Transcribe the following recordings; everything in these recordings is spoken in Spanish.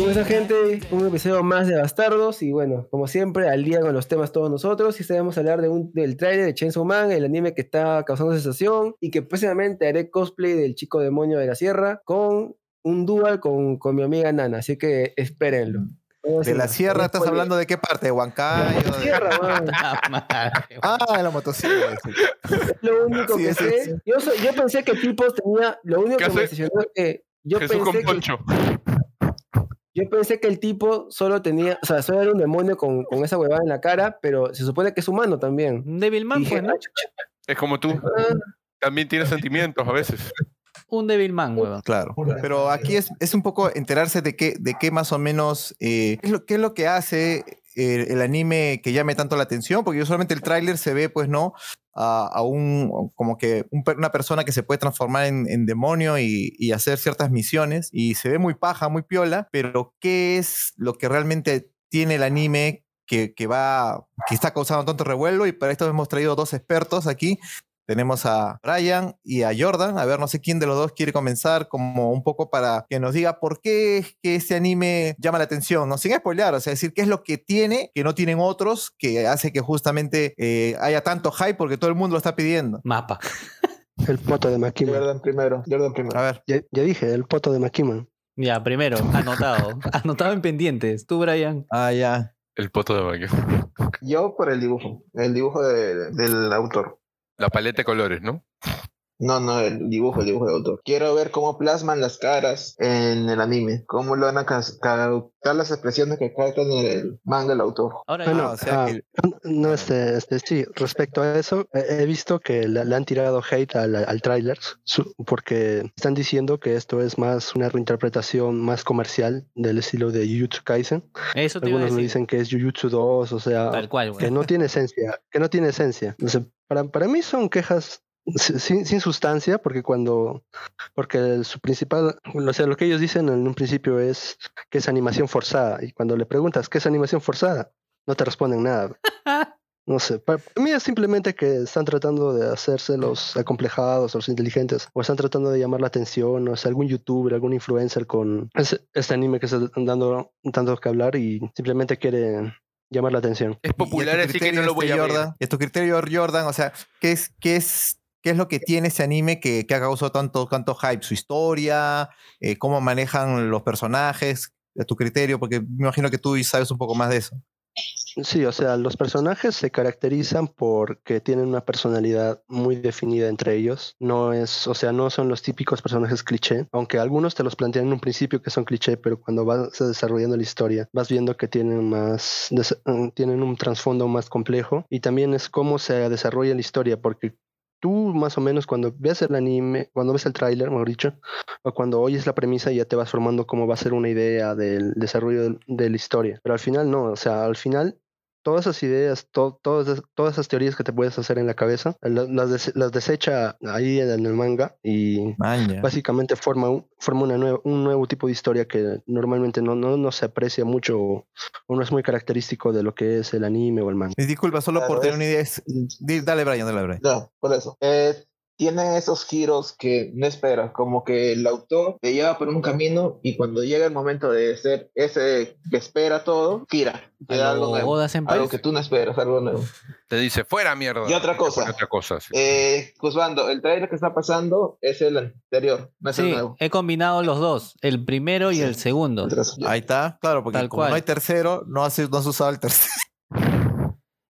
Con esa gente, un episodio más de Bastardos y bueno, como siempre, al día con los temas todos nosotros y sabemos hablar de un, del trailer de Chainsaw Man, el anime que está causando sensación y que próximamente haré cosplay del chico demonio de la sierra con un dual con, con mi amiga Nana, así que espérenlo. De la sierra, ¿estás hablando de qué parte? ¿De Huancayo? La sierra, man. Ah, de la motosierra. Es lo único Sí, que sí, sé. sí. Yo, pensé que Tipos tenía. Lo único ¿Qué que me decepcionó es que. Yo Jesús con que, poncho. Yo pensé que el tipo solo tenía. O sea, solo era un demonio con, con esa huevada en la cara, pero se supone que es humano también. Un Devilman, pues, ¿no? "Ah, chucha". Es como tú. Ah, También tiene sentimientos a veces. Un Devilman, huevón. Claro. Pero aquí es, es un poco enterarse de qué, de qué más o menos, eh, qué, es lo, qué es lo que hace el anime que llame tanto la atención, porque yo solamente el tráiler se ve, pues, ¿no? A, un, como que una persona que se puede transformar en, demonio y, hacer ciertas misiones, y se ve muy paja, muy piola, pero ¿qué es lo que realmente tiene el anime que va, que está causando tanto revuelo? Y para esto hemos traído dos expertos aquí, tenemos a Brian y a Jordan. A ver, no sé quién de los dos quiere comenzar, como un poco para que nos diga por qué es que este anime llama la atención, ¿no? Sin spoilear, o sea, decir qué es lo que tiene que no tienen otros, que hace que justamente eh, haya tanto hype porque todo el mundo lo está pidiendo. Mapa. El poto de Makima. Jordan primero, Jordan primero. A ver, Ya, ya dije, el poto de Makima. Ya, primero, anotado. anotado en pendientes. Tú, Brian. ah, ya. El poto de baño. Yo por el dibujo, el dibujo de- del autor. La paleta de colores, ¿no? No, no, el dibujo, el dibujo del autor. Quiero ver cómo plasman las caras en el anime, cómo lo van a captar las expresiones que captan en el manga del autor. Ahora Ah, no, o sea ah, que- no, este, este, sí, respecto a eso, he he visto que le, le han tirado hate al, al tráiler porque están diciendo que esto es más una reinterpretación más comercial del estilo de Jujutsu Kaisen. Eso te Algunos me dicen que es Jujutsu 2, o sea, Tal cual, que güey. no tiene esencia, que no tiene esencia. O sea, para, para mí son quejas si- sin, sin sustancia, porque cuando, porque su principal, o sea, lo que ellos dicen en un principio es que es animación forzada, y cuando le preguntas qué es animación forzada, no te responden nada. No sé, para, mí es simplemente que están tratando de hacerse los acomplejados los inteligentes, o están tratando de llamar la atención, o sea, algún youtuber, algún influencer con ese- este anime que está dando tanto que hablar y simplemente quiere llamar la atención. Es popular, así que criterio, no lo voy este, a ver. Jordan, y a tu criterio, Jordan, o sea, ¿qué es, qué es, qué es lo que tiene ese anime que, que ha causado tanto, tanto hype? ¿Su historia? Eh, ¿Cómo manejan los personajes? A tu criterio, porque me imagino que tú sabes un poco más de eso. Sí, o sea, los personajes se caracterizan porque tienen una personalidad muy definida entre ellos. No es, o sea, no son los típicos personajes cliché, aunque algunos te los plantean en un principio que son cliché, pero cuando vas desarrollando la historia, vas viendo que tienen más, mm, tienen un trasfondo más complejo y también es cómo se desarrolla la historia, porque tú más o menos cuando ves el anime, cuando ves el tráiler, mejor dicho, o cuando oyes la premisa ya te vas formando cómo va a ser una idea del desarrollo de la historia. Pero al final no, o sea, al final todas esas ideas, to- todas, todas esas teorías que te puedes hacer en la cabeza, la- las, des- las desecha ahí en el manga y Maña. básicamente forma, un, forma una nueva, un nuevo tipo de historia que normalmente no, no, no se aprecia mucho o, o no es muy característico de lo que es el anime o el manga. Y Disculpa, solo por tener una idea. es- dale, Brian, dale, Brian. No, por eso. Eh, tiene esos giros que no esperas, como que el autor te lleva por un camino y cuando llega el momento de ser ese que espera todo, gira, te da algo nuevo, algo que tú no esperas, algo nuevo. Te dice, fuera mierda. Y otra cosa. Otra cosa, sí. Eh, Juzgando, el trailer que está pasando es el anterior, no es el Sí, nuevo. he combinado los dos, el primero y el segundo. Ahí está, claro, porque Tal como cual. no hay tercero, no has, no has usado el tercero.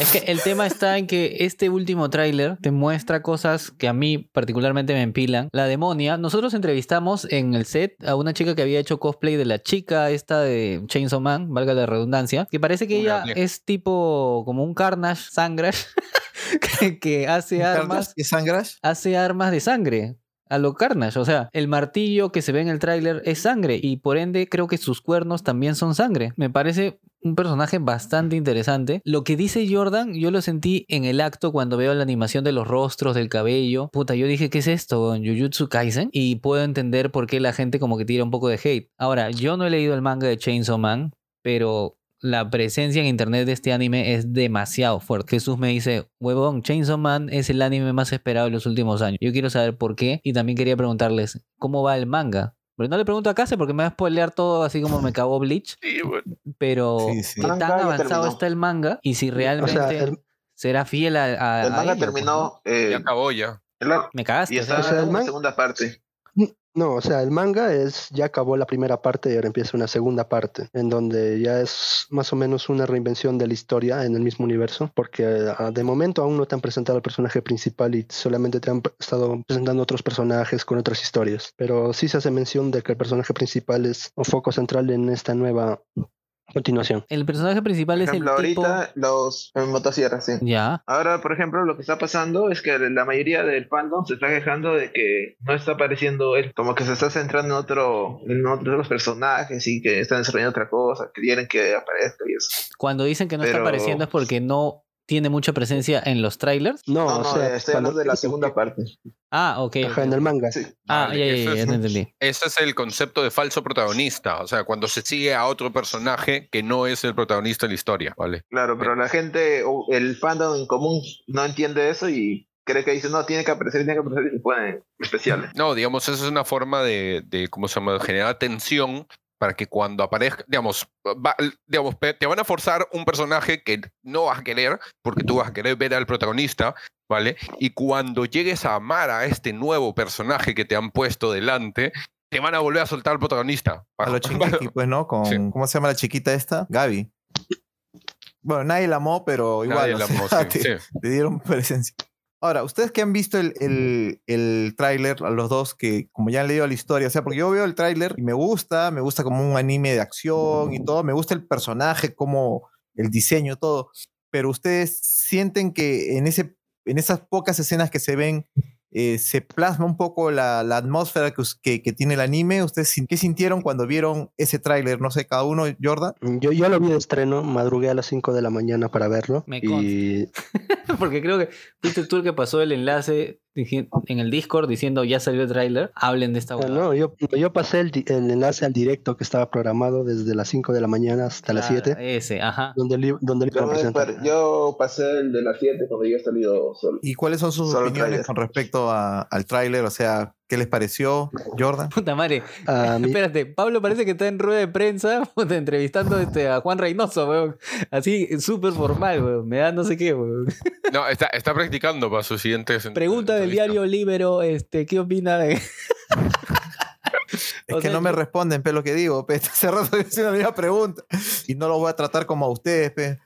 Es que el tema está en que este último tráiler te muestra cosas que a mí particularmente me empilan. La demonia, nosotros entrevistamos en el set a una chica que había hecho cosplay de la chica esta de Chainsaw Man, valga la redundancia, que parece que ella es tipo como un Carnage, Sangrash, que, que hace armas, ¿Y Sangrash? hace armas de sangre. A lo Carnage, o sea, el martillo que se ve en el tráiler es sangre y por ende creo que sus cuernos también son sangre. Me parece un personaje bastante interesante. Lo que dice Jordan, yo lo sentí en el acto cuando veo la animación de los rostros, del cabello. Puta, yo dije, ¿qué es esto? Jujutsu Kaisen. Y puedo entender por qué la gente como que tira un poco de hate. Ahora, yo no he leído el manga de Chainsaw Man, pero la presencia en internet de este anime es demasiado fuerte. Jesús me dice, huevón, Chainsaw Man es el anime más esperado de los últimos años. Yo quiero saber por qué y también quería preguntarles, ¿cómo va el manga? Pero no le pregunto a Case porque me va a spoilear todo así como me cagó Bleach. Sí, bueno. Pero Sí, sí. ¿qué Manga tan avanzado terminó. está el manga? Y si O realmente sea, el- será fiel a, a- El a manga ello, pues, terminó eh, Ya acabó ya. la- Me cagaste. y está o sea, en man- segunda parte. No, o sea, el manga es ya acabó la primera parte y ahora empieza una segunda parte, en donde ya es más o menos una reinvención de la historia en el mismo universo, porque ah, de momento aún no te han presentado al personaje principal y solamente te han estado presentando otros personajes con otras historias. Pero sí se hace mención de que el personaje principal es un foco central en esta nueva continuación. el personaje principal Por es el ejemplo, tipo... ahorita los en motosierras, sí. Ya. Ahora, por ejemplo, lo que está pasando es que la mayoría del fandom se está quejando de que no está apareciendo él, como que se está centrando en otro, en otros personajes y que están desarrollando otra cosa, que quieren que aparezca y eso. Cuando dicen que no está apareciendo es porque no tiene mucha presencia en los trailers. No, No, o no, sea, estoy cuando- hablando de la segunda parte. Ah, ok. Ajá, en el manga. Sí. Ah, Vale, ya, ya, ya, ya es- entendí. Ese es el concepto de falso protagonista. O sea, cuando se sigue a otro personaje que no es el protagonista de la historia, ¿vale? Claro, pero la gente, o el fandom en común no entiende eso y cree que dice, no, tiene que aparecer, tiene que aparecer y se ponen especiales. No, digamos, esa es una forma de, de ¿cómo se llama?, generar tensión para que cuando aparezca, digamos, va- digamos, te van a forzar un personaje que no vas a querer, porque tú vas a querer ver al protagonista, ¿vale? Y cuando llegues a amar a este nuevo personaje que te han puesto delante, te van a volver a soltar al protagonista. A los Shingeki, pues, ¿no? Con, Sí. ¿Cómo se llama la chiquita esta? Gaby. Bueno, nadie la amó, pero igual Nadie la amó, sí. te dieron presencia. Ahora, ustedes que han visto el, el, el tráiler, a los dos que como ya han leído la historia, o sea, porque yo veo el tráiler y me gusta, me gusta como un anime de acción y todo, me gusta el personaje, como el diseño, todo, pero ustedes sienten que en, ese, en esas pocas escenas que se ven eh, se plasma un poco la, la atmósfera que, que, que tiene el anime. ¿Ustedes qué sintieron cuando vieron ese tráiler? No sé, cada uno, Jordan. Yo, yo lo vi de estreno, madrugué a las 5 de la mañana para verlo. Me y Porque creo que fuiste tú el que pasó el enlace en el Discord diciendo ya salió el tráiler. Hablen de esta Ah, huevada. no, yo, yo pasé el, di- el enlace al directo que estaba programado desde las 5 de la mañana hasta las Claro, 7, Ese, ajá. donde, donde le Yo, yo pasé el de las 7 cuando ya he salido solo. ¿Y cuáles son sus Solo el opiniones con respecto a- al tráiler? O sea, ¿qué les pareció, Jordan? Puta madre. Mí- Espérate, Pablo parece que está en rueda de prensa puta, entrevistando este, a Juan Reynoso, weón. Así, súper formal, weón. Me da no sé qué, weón. No, está, está practicando para sus siguientes. Pregunta del diario Libero, este, ¿qué opina de...? Es O que sea, no me responden, pe, lo que digo. Pe. Hace rato la misma pregunta. Y no lo voy a tratar como a ustedes, pe.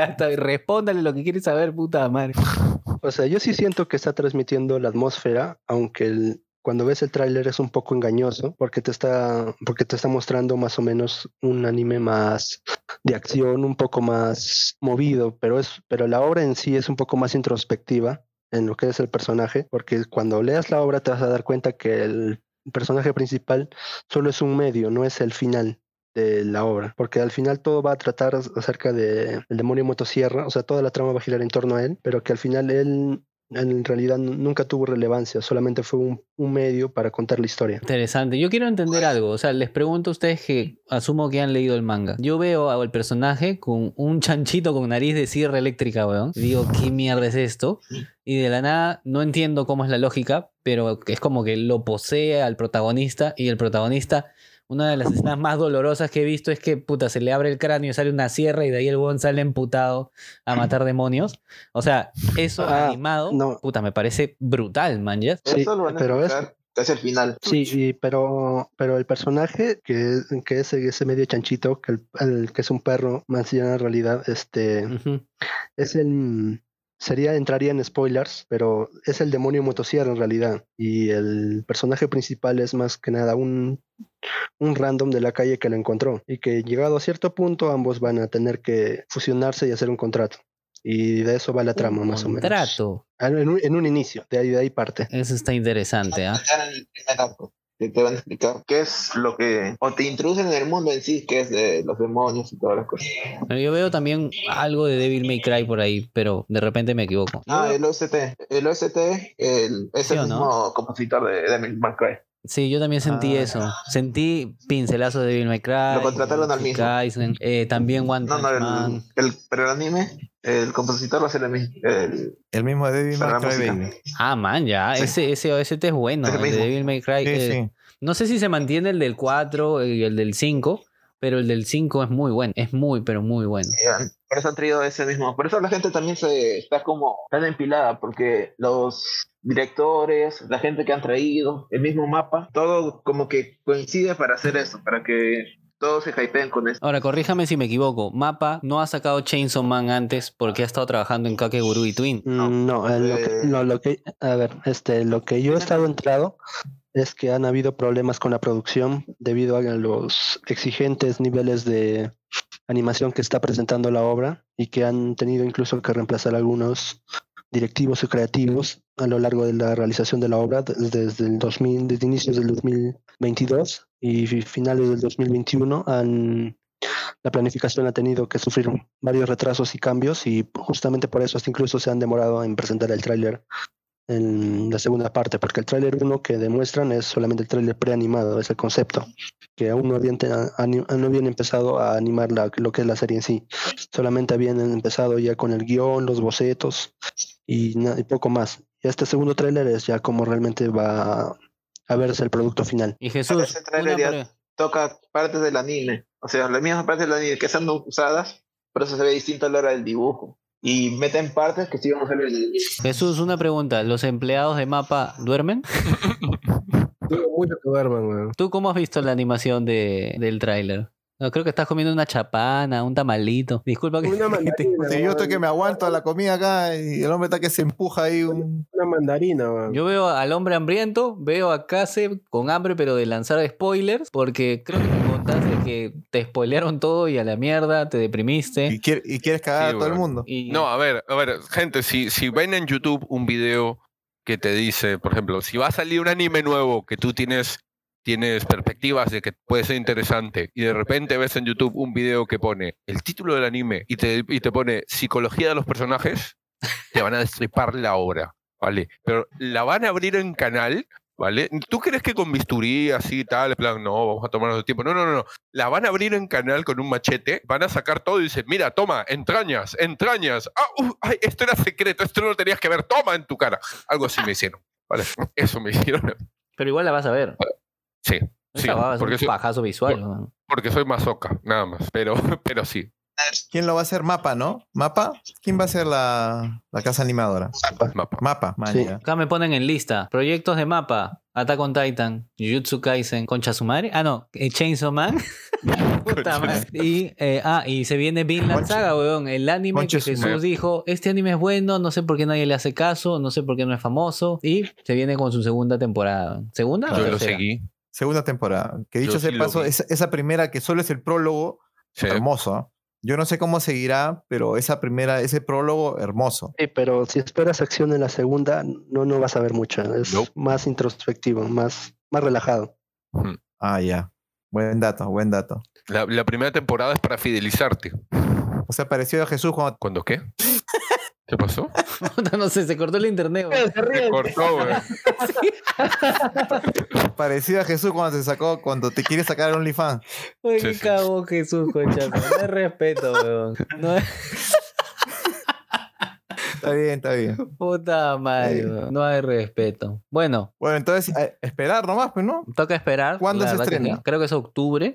Hasta respóndale lo que quiere saber, puta madre. O sea, yo sí siento que está transmitiendo la atmósfera, aunque el- cuando ves el tráiler es un poco engañoso, porque te está, porque te está mostrando más o menos un anime más de acción, un poco más movido, pero es, pero la obra en sí es un poco más introspectiva en lo que es el personaje, porque cuando leas la obra te vas a dar cuenta que el personaje principal solo es un medio, no es el final de la obra, porque al final todo va a tratar acerca de el demonio motosierra, o sea, toda la trama va a girar en torno a él, pero que al final él en realidad nu- nunca tuvo relevancia, solamente fue un, medio para contar la historia. Interesante. Yo quiero entender algo. O sea, les pregunto a ustedes que asumo que han leído el manga. Yo veo al personaje con un chanchito con nariz de sierra eléctrica, weón. Digo, ¿qué mierda es esto? Y de la nada no entiendo cómo es la lógica, pero es como que lo posee al protagonista y el protagonista. Una de las escenas más dolorosas que he visto es que puta se le abre el cráneo, sale una sierra y de ahí el weón sale emputado a matar demonios. O sea, eso Ah, animado, no. puta, me parece brutal, man. ¿ya? Sí, Eso lo van a pero es- casi al final. Sí, y- pero, pero el personaje que, que es ese medio chanchito, que, el, el- que es un perro, más bien en realidad, este, es el sería entraría en spoilers, pero es el demonio motosierra en realidad y el personaje principal es más que nada un un random de la calle que lo encontró y que llegado a cierto punto ambos van a tener que fusionarse y hacer un contrato y de eso va la trama más o menos. Contrato. En un, en un inicio, de ahí, de ahí parte. Eso está interesante, ¿ah? Que te van a explicar qué es lo que. O te introducen en el mundo en sí, que es de los demonios y todas las cosas. Yo veo también algo de Devil May Cry por ahí, pero de repente me equivoco. Ah, el OST. El OST el, es ¿Sí el no? mismo compositor de Devil May Cry. Sí, yo también sentí Ah. eso. Sentí pincelazos de Devil May Cry. Lo contrataron al mismo. Kaisen, eh, también One No, no, Man. el, el, pero el anime, el compositor va a ser el mismo. El, El mismo de la May Cry. Baby. Ah, man, ya. Sí. Ese, ese OST es bueno. Es el el de. Devil May Cry. Sí, eh, sí. No sé si se mantiene el del 4 y el del 5, pero el del 5 es muy bueno. Es muy, pero muy bueno. eh, por eso han traído ese mismo. Por eso la gente también se está como tan empilada, porque los directores, la gente que han traído, el mismo mapa, todo como que coincide para hacer eso, para que todos se hypeen con esto. Ahora, corríjame si me equivoco. Mapa no ha sacado Chainsaw Man antes porque ha estado trabajando en Kakeguru y Twin. Mm, No, eh, lo, que, no, lo que, a ver, este, lo que yo he estado entrado es que han habido problemas con la producción debido a los exigentes niveles de animación que está presentando la obra y que han tenido incluso que reemplazar algunos directivos y creativos a lo largo de la realización de la obra desde, el 2000, desde inicios del 2022 y fi- finales del 2021 han la planificación ha tenido que sufrir varios retrasos y cambios y justamente por eso hasta incluso se han demorado en presentar el tráiler en la segunda parte, porque el tráiler 1 que demuestran es solamente el tráiler preanimado, es el concepto, que aún no habían, no habían empezado a animar la- lo que es la serie en sí, solamente habían empezado ya con el guion, los bocetos y, poco más. Y este segundo tráiler es ya como realmente va a, verse el producto final. Y Jesús, ese tráiler ya- Toca partes del anime, o sea, las mismas partes del anime que están usadas, por eso se ve distinto a la hora del dibujo. Y meten partes que sí vamos a ver en el anime. Jesús, una pregunta. ¿Los empleados de Mapa duermen? Mucho que duerman, weón. ¿Tú cómo has visto la animación de, del tráiler? No, creo que estás comiendo una chapana, un tamalito. Disculpa que... Una mandarina. Sí, yo estoy que me aguanto a la comida acá y el hombre está que se empuja ahí un... Una mandarina, weón. Yo veo al hombre hambriento, veo a Case con hambre, pero de lanzar spoilers, porque creo que contaste que te spoilearon todo y a la mierda, te deprimiste. y, quiere- y quieres cagar Sí, a todo el mundo. Y... No, a ver, a ver, gente, si, si ven en YouTube un video que te dice, por ejemplo, si va a salir un anime nuevo que tú tienes, tienes perspectivas de que puede ser interesante y de repente ves en YouTube un video que pone el título del anime y te, y te pone psicología de los personajes, te van a destripar la obra, ¿vale? Pero la van a abrir en canal, ¿vale? ¿Tú crees que con bisturí así tal, en plan, no, vamos a tomarnos el tiempo? No, no, no, no. La van a abrir en canal con un machete, van a sacar todo y dicen, mira, toma, entrañas, entrañas. Ah, uh, ay, esto era secreto, esto no lo tenías que ver, toma en tu cara. Algo así me hicieron, ¿vale? Eso me hicieron. Pero igual la vas a ver. Sí, sí, Esa va a ser porque un soy, pajazo visual. ¿no? porque soy masoca, nada más, pero, pero sí. ¿Quién lo va a hacer? Mapa, ¿no? ¿Mapa? ¿Quién va a ser la, la casa animadora? Mapa. Mapa, man, Sí. ya. Acá me ponen en lista. Proyectos de mapa. Attack on Titan. Jujutsu Kaisen. Concha su madre. Ah, no. eh, Chainsaw Man. Puta madre. Y, eh, ah, y se viene Vinland Concha- Saga, weón. El anime Concha que Jesús madre. dijo, este anime es bueno, no sé por qué nadie le hace caso, no sé por qué no es famoso. Y se viene con su segunda temporada. ¿Segunda o Yo lo tercera? seguí. Segunda temporada. Que dicho Yo sea sí paso, esa primera que solo es el prólogo, Sí. hermoso. Yo no sé cómo seguirá, pero esa primera, ese prólogo, hermoso. Sí, pero si esperas acción en la segunda, no, no vas a ver mucho. Es Nope. más introspectivo, más, más relajado. Ah, ya. Buen dato, buen dato. La, la primera temporada es para fidelizarte. O sea, pareció a Jesús cuando ¿Cuándo qué? ¿Qué pasó? No sé, se cortó el internet. weón. Se cortó, güey. Parecido a Jesús cuando se sacó, cuando te quiere sacar el OnlyFans. Uy, Sí, qué sí. Jesús, concha. No hay respeto, weón. No hay... Está bien, está bien. Puta madre. No hay respeto. Bueno, Bueno, entonces, esperar nomás, pues, ¿no? toca esperar. ¿Cuándo se que estrena? sí. Creo que es octubre.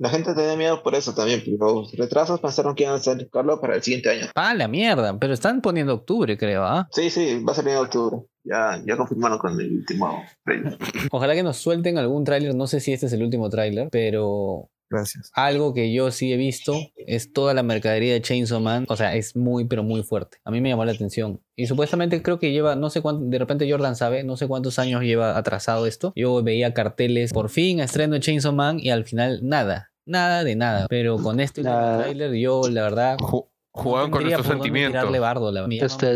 La gente tenía miedo por eso también, pero los retrasos pensaron que iban a sacarlo para el siguiente año. Ah, la mierda. Pero están poniendo octubre, creo, ¿ah? Sí, sí, va a salir en octubre. Ya, ya confirmaron con el último trailer. Ojalá que nos suelten algún tráiler. No sé si este es el último tráiler, pero Gracias. algo que yo sí he visto es toda la mercadería de Chainsaw Man. O sea, es muy, pero muy fuerte. A mí me llamó la atención. Y supuestamente creo que lleva, no sé cuánto, de repente Jordan sabe, no sé cuántos años lleva atrasado esto. Yo veía carteles, por fin estreno de Chainsaw Man y al final nada. Nada de nada. Pero con este último Nada. tráiler yo, la verdad... Ju- Jugaban con tendría nuestros sentimientos. bardo, la- Este,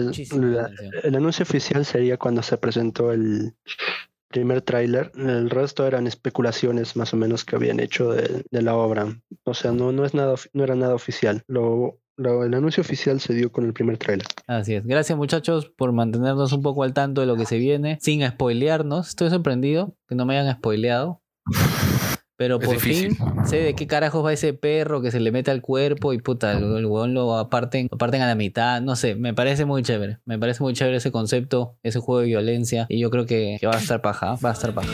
el anuncio oficial sería cuando se presentó el primer tráiler. El resto eran especulaciones más o menos que habían hecho de, de la obra. O sea, no, no, es nada, no era nada oficial. Lo, lo- el anuncio oficial se dio con el primer tráiler. Así es. Gracias muchachos por mantenernos un poco al tanto de lo que se viene, sin spoilearnos. Estoy sorprendido que no me hayan spoileado. Pero Es por difícil. fin sé de qué carajos va ese perro que se le mete al cuerpo y puta, el, el huevón lo aparten, lo parten a la mitad. No sé, me parece muy chévere. Me parece muy chévere ese concepto, ese juego de violencia. Y yo creo que, que va a estar paja, va a estar paja.